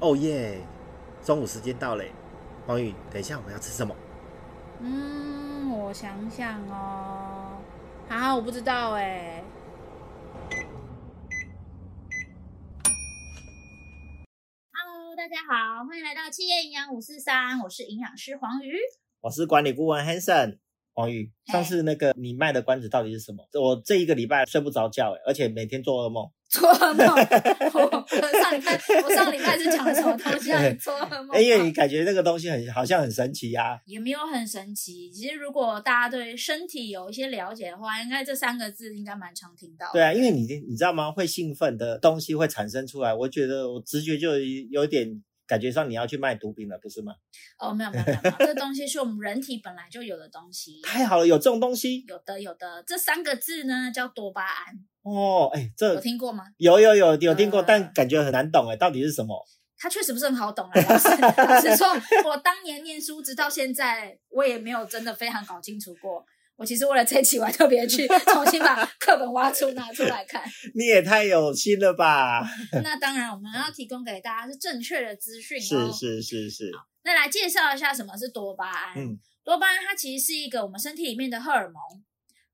哦耶！中午时间到嘞，黄宇，等一下我们要吃什么？嗯，我想想哦，啊，我不知道哎。Hello，大家好，欢迎来到企业营养五四三，我是营养师黄瑜，我是管理顾问 Hanson。黄宇，上次那个你卖的关子到底是什么？我这一个礼拜睡不着觉，而且每天做噩梦。做噩梦？我上礼拜我上礼拜是讲什么东西让你做噩梦？因为你感觉那个东西很好像很神奇呀、啊。也没有很神奇。其实如果大家对身体有一些了解的话，应该这三个字应该蛮常听到。对啊，因为你你知道吗？会兴奋的东西会产生出来，我觉得我直觉就有点。感觉上你要去卖毒品了，不是吗？哦，没有没有没有，没有这东西是我们人体本来就有的东西。太好了，有这种东西？有的有的，这三个字呢叫多巴胺。哦，哎，这有听过吗？有有有有听过，呃、但感觉很难懂哎，到底是什么？它确实不是很好懂啊。老实 老实说，我当年念书直到现在，我也没有真的非常搞清楚过。我其实为了这一期，我还特别去 重新把课本挖出拿出来看。你也太有心了吧！那当然，我们要提供给大家是正确的资讯哦。是是是是。好，那来介绍一下什么是多巴胺。嗯，多巴胺它其实是一个我们身体里面的荷尔蒙。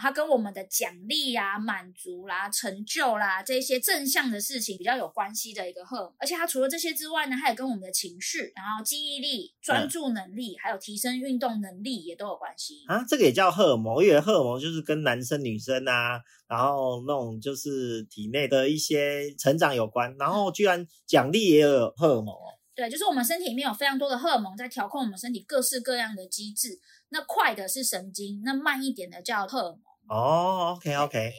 它跟我们的奖励啊、满足啦、成就啦这些正向的事情比较有关系的一个荷尔蒙，而且它除了这些之外呢，它也跟我们的情绪、然后记忆力、专注能力，嗯、还有提升运动能力也都有关系啊。这个也叫荷尔蒙，我以为荷尔蒙就是跟男生女生啊，然后那种就是体内的一些成长有关，然后居然奖励也有荷尔蒙哦。对，就是我们身体里面有非常多的荷尔蒙在调控我们身体各式各样的机制。那快的是神经，那慢一点的叫荷尔蒙。哦，OK OK，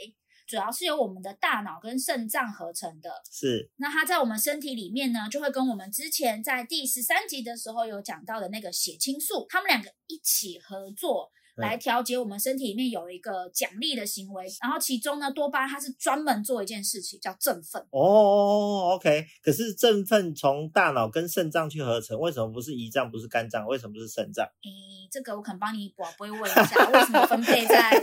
主要是由我们的大脑跟肾脏合成的。是，那它在我们身体里面呢，就会跟我们之前在第十三集的时候有讲到的那个血清素，它们两个一起合作。来调节我们身体里面有一个奖励的行为，然后其中呢，多巴胺它是专门做一件事情叫振奋。哦，OK，可是振奋从大脑跟肾脏去合成，为什么不是胰脏，不是肝脏，为什么不是肾脏？诶，这个我可能帮你补，不会问一下为什么分配在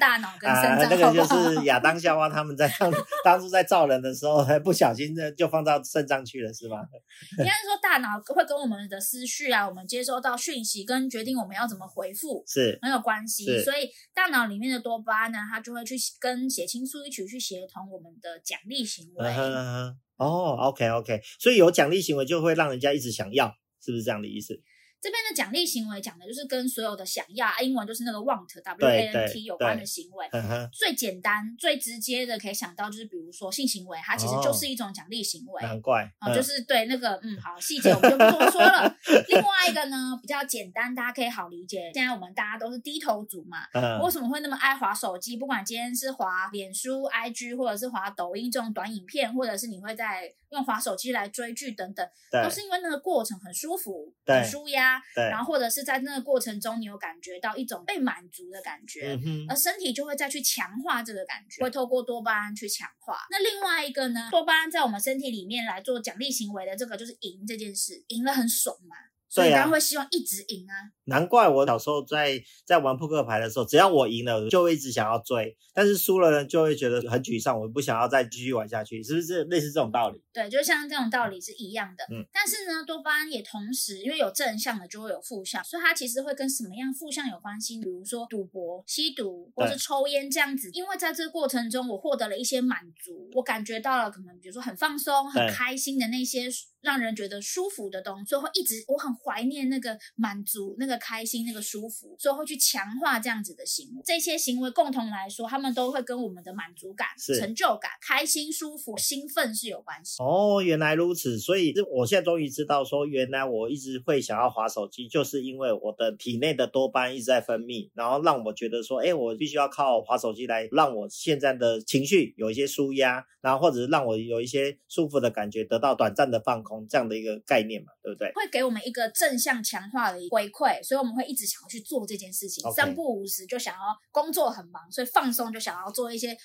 大脑跟肾脏？啊，那个就是亚当夏娃他们在当 当初在造人的时候，还不小心的就放到肾脏去了，是吗？应该是说大脑会跟我们的思绪啊，我们接收到讯息跟决定我们要怎么回复是。没有关系，所以大脑里面的多巴胺呢，它就会去跟血清素一起去协同我们的奖励行为。Uh. 哦，OK OK，所以有奖励行为就会让人家一直想要，是不是这样的意思？这边的奖励行为讲的就是跟所有的想要，英文就是那个 want，W A N T 有关的行为。最简单、最直接的可以想到就是，比如说性行为，它其实就是一种奖励行为。难怪啊，就是对那个嗯，好细节我们就不多说了。另外一个呢，比较简单，大家可以好理解。现在我们大家都是低头族嘛，为什么会那么爱滑手机？不管今天是滑脸书、IG，或者是滑抖音这种短影片，或者是你会在用滑手机来追剧等等，都是因为那个过程很舒服、很舒压。然后或者是在那个过程中，你有感觉到一种被满足的感觉，嗯，而身体就会再去强化这个感觉，会透过多巴胺去强化。那另外一个呢，多巴胺在我们身体里面来做奖励行为的这个就是赢这件事，赢了很爽嘛。所以当然会希望一直赢啊！难怪我小时候在在玩扑克牌的时候，只要我赢了，就会一直想要追；但是输了呢，就会觉得很沮丧，我不想要再继续玩下去，是不是类似这种道理？对，就像这种道理是一样的。嗯，但是呢，多巴胺也同时因为有正向的，就会有负向，所以它其实会跟什么样负向有关系？比如说赌博、吸毒或是抽烟这样子，因为在这个过程中，我获得了一些满足，我感觉到了可能比如说很放松、很开心的那些。让人觉得舒服的东西，所以会一直我很怀念那个满足、那个开心、那个舒服，所以会去强化这样子的行为。这些行为共同来说，他们都会跟我们的满足感、成就感、开心、舒服、兴奋是有关系。哦，原来如此。所以我现在终于知道，说原来我一直会想要划手机，就是因为我的体内的多巴胺一直在分泌，然后让我觉得说，哎，我必须要靠划手机来让我现在的情绪有一些舒压，然后或者是让我有一些舒服的感觉，得到短暂的放空。这样的一个概念嘛，对不对？会给我们一个正向强化的回馈，所以我们会一直想要去做这件事情。Okay. 三不五时就想要工作很忙，所以放松就想要做一些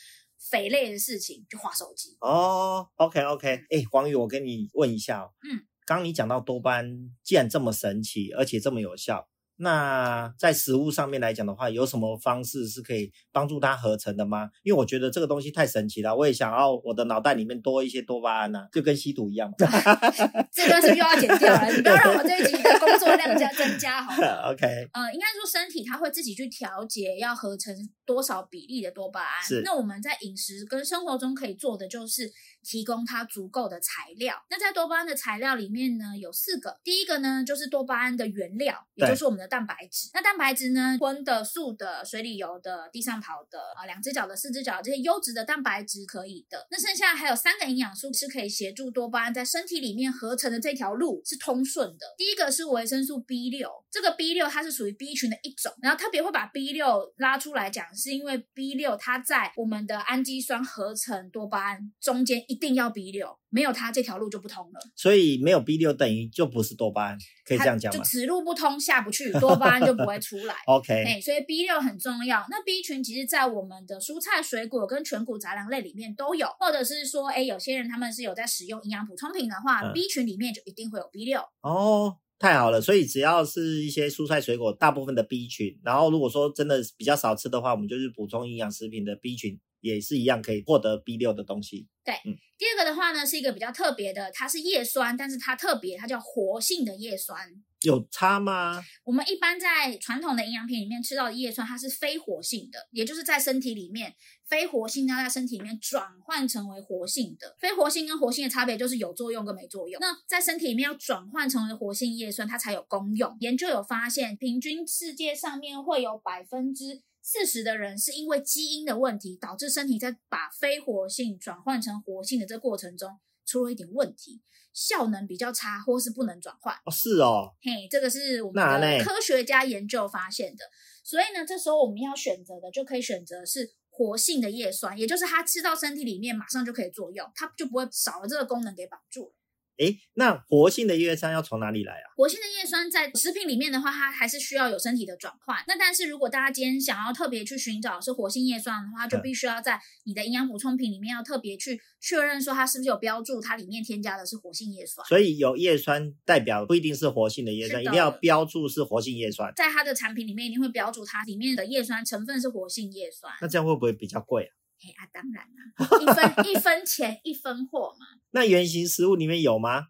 肥类的事情，就划手机。哦，OK OK，哎，黄宇，我跟你问一下哦，嗯，刚刚你讲到多巴胺既然这么神奇，而且这么有效，那在食物上面来讲的话，有什么方式是可以帮助它合成的吗？因为我觉得这个东西太神奇了，我也想要我的脑袋里面多一些多巴胺呐、啊，就跟吸毒一样。这段是不是又要剪掉了？你不要让我这一集的工作量加增加好了。OK，呃，应该说身体它会自己去调节要合成多少比例的多巴胺。是。那我们在饮食跟生活中可以做的就是提供它足够的材料。那在多巴胺的材料里面呢，有四个。第一个呢，就是多巴胺的原料，也就是我们的蛋白质。那蛋白质呢，荤的、素的、水里游的、地上跑的啊，两只脚的、四只脚这些优质的蛋白质可以的。那剩下还有三个营养素是可以协助多巴胺在身体里面合成的这条路是通顺的。第一个是维生素 B 六，这个 B 六它是属于 B 群的一种，然后特别会把 B 六拉出来讲，是因为 B 六它在我们的氨基酸合成多巴胺中间一定要 B 六。没有它，这条路就不通了。所以没有 B 六等于就不是多巴胺，可以这样讲吗？就此路不通，下不去，多巴胺就不会出来。OK，哎，所以 B 六很重要。那 B 群其实，在我们的蔬菜、水果跟全谷杂粮类里面都有，或者是说，哎，有些人他们是有在使用营养补充品的话，嗯，B 群里面就一定会有 B 六。哦，太好了。所以只要是一些蔬菜、水果，大部分的 B 群，然后如果说真的比较少吃的话，我们就是补充营养食品的 B 群。也是一样可以获得 B 六的东西。对，嗯，第二个的话呢，是一个比较特别的，它是叶酸，但是它特别，它叫活性的叶酸。有差吗？我们一般在传统的营养品里面吃到的叶酸，它是非活性的，也就是在身体里面非活性要在身体里面转换成为活性的。非活性跟活性的差别就是有作用跟没作用。那在身体里面要转换成为活性叶酸，它才有功用。研究有发现，平均世界上面会有百分之四十的人是因为基因的问题，导致身体在把非活性转换成活性的这过程中出了一点问题，效能比较差，或是不能转换。哦，是哦，嘿，这个是我们的科学家研究发现的。所以呢，这时候我们要选择的就可以选择是活性的叶酸，也就是它吃到身体里面马上就可以作用，它就不会少了这个功能给绑住了。哎，那活性的叶酸要从哪里来啊？活性的叶酸在食品里面的话，它还是需要有身体的转换。那但是如果大家今天想要特别去寻找是活性叶酸的话，就必须要在你的营养补充品里面要特别去确认说它是不是有标注它里面添加的是活性叶酸。所以有叶酸代表不一定是活性的叶酸，一定要标注是活性叶酸。在它的产品里面一定会标注它里面的叶酸成分是活性叶酸。那这样会不会比较贵啊？哎啊，当然啦，一分一分钱一分货嘛。那原型食物里面有吗？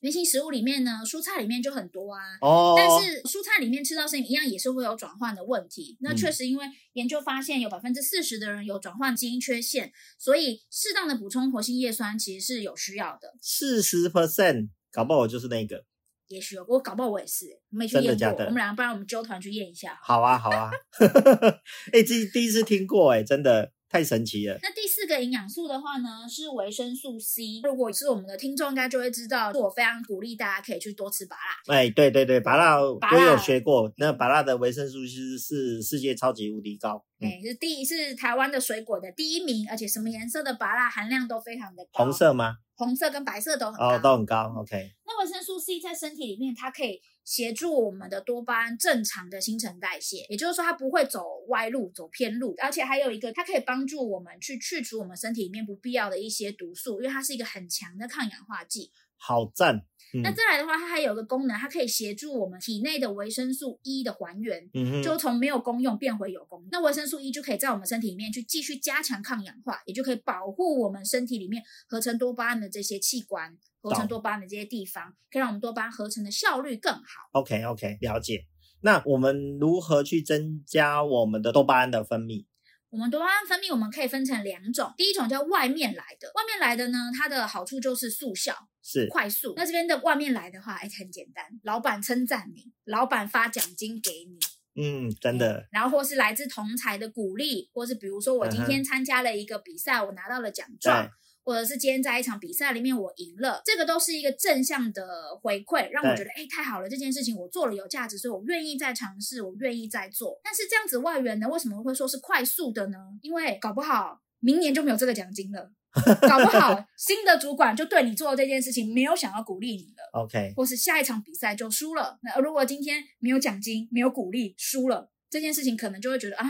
原型食物里面呢，蔬菜里面就很多啊。哦。但是蔬菜里面吃到生米一样也是会有转换的问题。那确实，因为研究发现有百分之四十的人有转换基因缺陷，所以适当的补充活性叶酸其实是有需要的。四十 percent，搞不好我就是那个。也许我搞不好我也是，没去验过。真的假的？我们两个不然我们揪团去验一下。好啊，好啊。哎、欸，这第一次听过哎、欸，真的。太神奇了。那第四个营养素的话呢，是维生素 C。如果是我们的听众，应该就会知道，是我非常鼓励大家可以去多吃芭乐。哎，对对对，芭乐我有学过。那芭乐的维生素 C 是世界超级无敌高。哎、嗯，是第一是台湾的水果的第一名，而且什么颜色的芭乐含量都非常的高。红色吗？红色跟白色都很高。哦，都很高。OK。那维生素 C 在身体里面，它可以协助我们的多巴胺正常的新陈代谢，也就是说，它不会走歪路、走偏路。而且还有一个，它可以帮助我们去去除我们身体里面不必要的一些毒素，因为它是一个很强的抗氧化剂。好赞。嗯、那再来的话，它还有一个功能，它可以协助我们体内的维生素 E 的还原，嗯，就从没有功用变回有功用。那维生素 E 就可以在我们身体里面去继续加强抗氧化，也就可以保护我们身体里面合成多巴胺的这些器官，合成多巴胺的这些地方，可以让我们多巴胺合成的效率更好。OK OK，了解。那我们如何去增加我们的多巴胺的分泌？我们多巴胺分泌，我们可以分成两种。第一种叫外面来的，外面来的呢，它的好处就是速效，是快速。那这边的外面来的话，哎，很简单，老板称赞你，老板发奖金给你，嗯，真的。然后或是来自同才的鼓励，或是比如说我今天参加了一个比赛，我拿到了奖状。或者是今天在一场比赛里面我赢了，这个都是一个正向的回馈，让我觉得哎，太好了，这件事情我做了有价值，所以我愿意再尝试，我愿意再做。但是这样子外援呢，为什么会说是快速的呢？因为搞不好明年就没有这个奖金了，搞不好新的主管就对你做这件事情没有想要鼓励你了。OK，或是下一场比赛就输了。那如果今天没有奖金，没有鼓励，输了这件事情，可能就会觉得啊，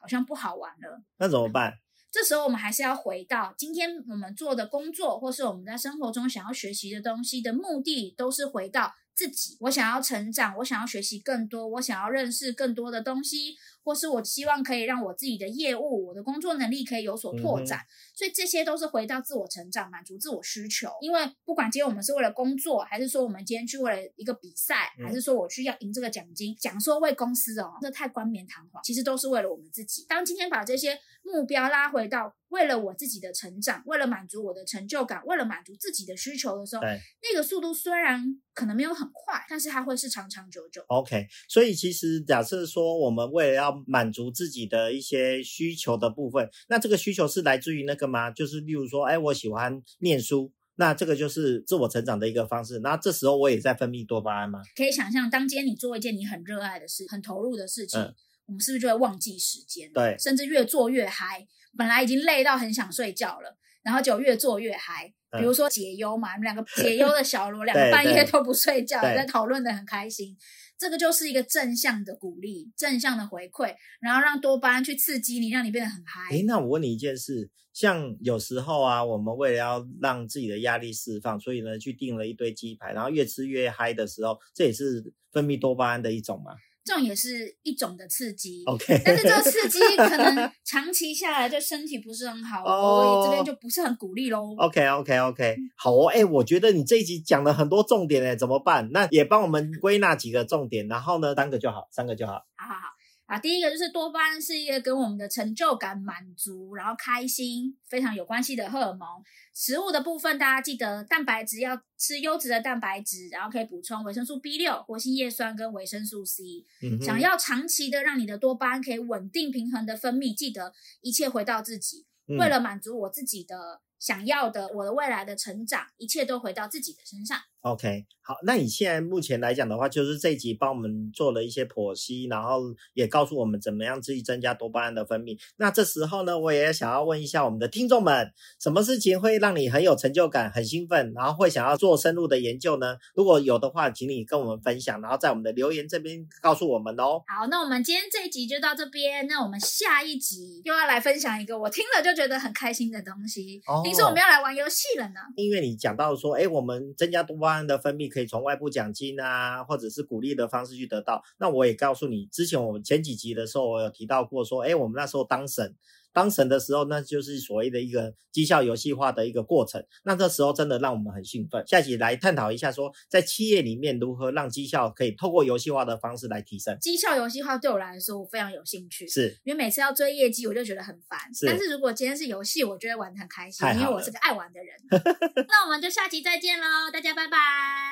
好像不好玩了。那怎么办？这时候我们还是要回到今天我们做的工作，或是我们在生活中想要学习的东西的目的，都是回到自己，我想要成长，我想要学习更多，我想要认识更多的东西，或是我希望可以让我自己的业务、我的工作能力可以有所拓展。嗯、所以这些都是回到自我成长，满足自我需求。因为不管今天我们是为了工作，还是说我们今天去为了一个比赛，还是说我去要赢这个奖金，讲说为公司哦，这太冠冕堂皇，其实都是为了我们自己。当今天把这些目标拉回到为了我自己的成长，为了满足我的成就感，为了满足自己的需求的时候，对那个速度虽然可能没有很快，但是它会是长长久久。OK，所以其实假设说我们为了要满足自己的一些需求的部分，那这个需求是来自于那个吗？就是例如说，哎，我喜欢念书，那这个就是自我成长的一个方式。那这时候我也在分泌多巴胺吗？可以想象，当今天你做一件你很热爱的事，很投入的事情。嗯我们是不是就会忘记时间？对，甚至越做越嗨。本来已经累到很想睡觉了，然后就越做越嗨。比如说解忧嘛，你们两个解忧的小罗，两个半夜都不睡觉，在讨论的很开心。这个就是一个正向的鼓励，正向的回馈，然后让多巴胺去刺激你，让你变得很嗨。诶，那我问你一件事，像有时候啊，我们为了要让自己的压力释放，所以呢，去订了一堆鸡排，然后越吃越嗨的时候，这也是分泌多巴胺的一种吗？这种也是一种的刺激，OK，但是这个刺激可能长期下来对身体不是很好哦，这边就不是很鼓励喽。OK，OK，OK，好哦，哎，我觉得你这一集讲了很多重点哎，怎么办？那也帮我们归纳几个重点，然后呢，三个就好，三个就好。好好好。啊，第一个就是多巴胺是一个跟我们的成就感满足，然后开心非常有关系的荷尔蒙。食物的部分，大家记得蛋白质要吃优质的蛋白质，然后可以补充维生素 B 六、活性叶酸跟维生素 C。嗯。想要长期的让你的多巴胺可以稳定平衡的分泌，记得一切回到自己，嗯、为了满足我自己的想要的，我的未来的成长，一切都回到自己的身上。OK，好，那你现在目前来讲的话，就是这一集帮我们做了一些剖析，然后也告诉我们怎么样自己增加多巴胺的分泌。那这时候呢，我也想要问一下我们的听众们，什么事情会让你很有成就感、很兴奋，然后会想要做深入的研究呢？如果有的话，请你跟我们分享，然后在我们的留言这边告诉我们哦。好，那我们今天这一集就到这边，那我们下一集又要来分享一个我听了就觉得很开心的东西。哦，听说我们要来玩游戏了呢？因为你讲到说，哎，我们增加多巴胺的分泌可以。从外部奖金啊，或者是鼓励的方式去得到。那我也告诉你，之前我们前几集的时候，我有提到过，说，哎，我们那时候当省，当神的时候，那就是所谓的一个绩效游戏化的一个过程。那这时候真的让我们很兴奋。下集来探讨一下，说在企业里面如何让绩效可以透过游戏化的方式来提升。绩效游戏化对我来说，我非常有兴趣，是因为每次要追业绩，我就觉得很烦。是但是如果今天是游戏，我觉得玩得很开心，因为我是个爱玩的人。那我们就下集再见喽，大家拜拜，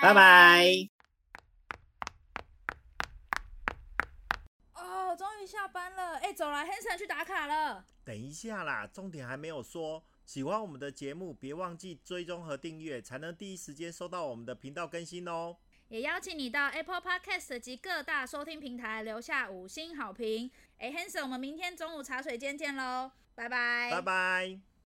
拜拜。哦终于下班了，哎，走了，Hanson 去打卡了。等一下啦，重点还没有说。喜欢我们的节目，别忘记追踪和订阅，才能第一时间收到我们的频道更新哦。也邀请你到 Apple Podcast 及各大收听平台留下五星好评。哎，Hanson，我们明天中午茶水间见喽，拜拜，拜拜。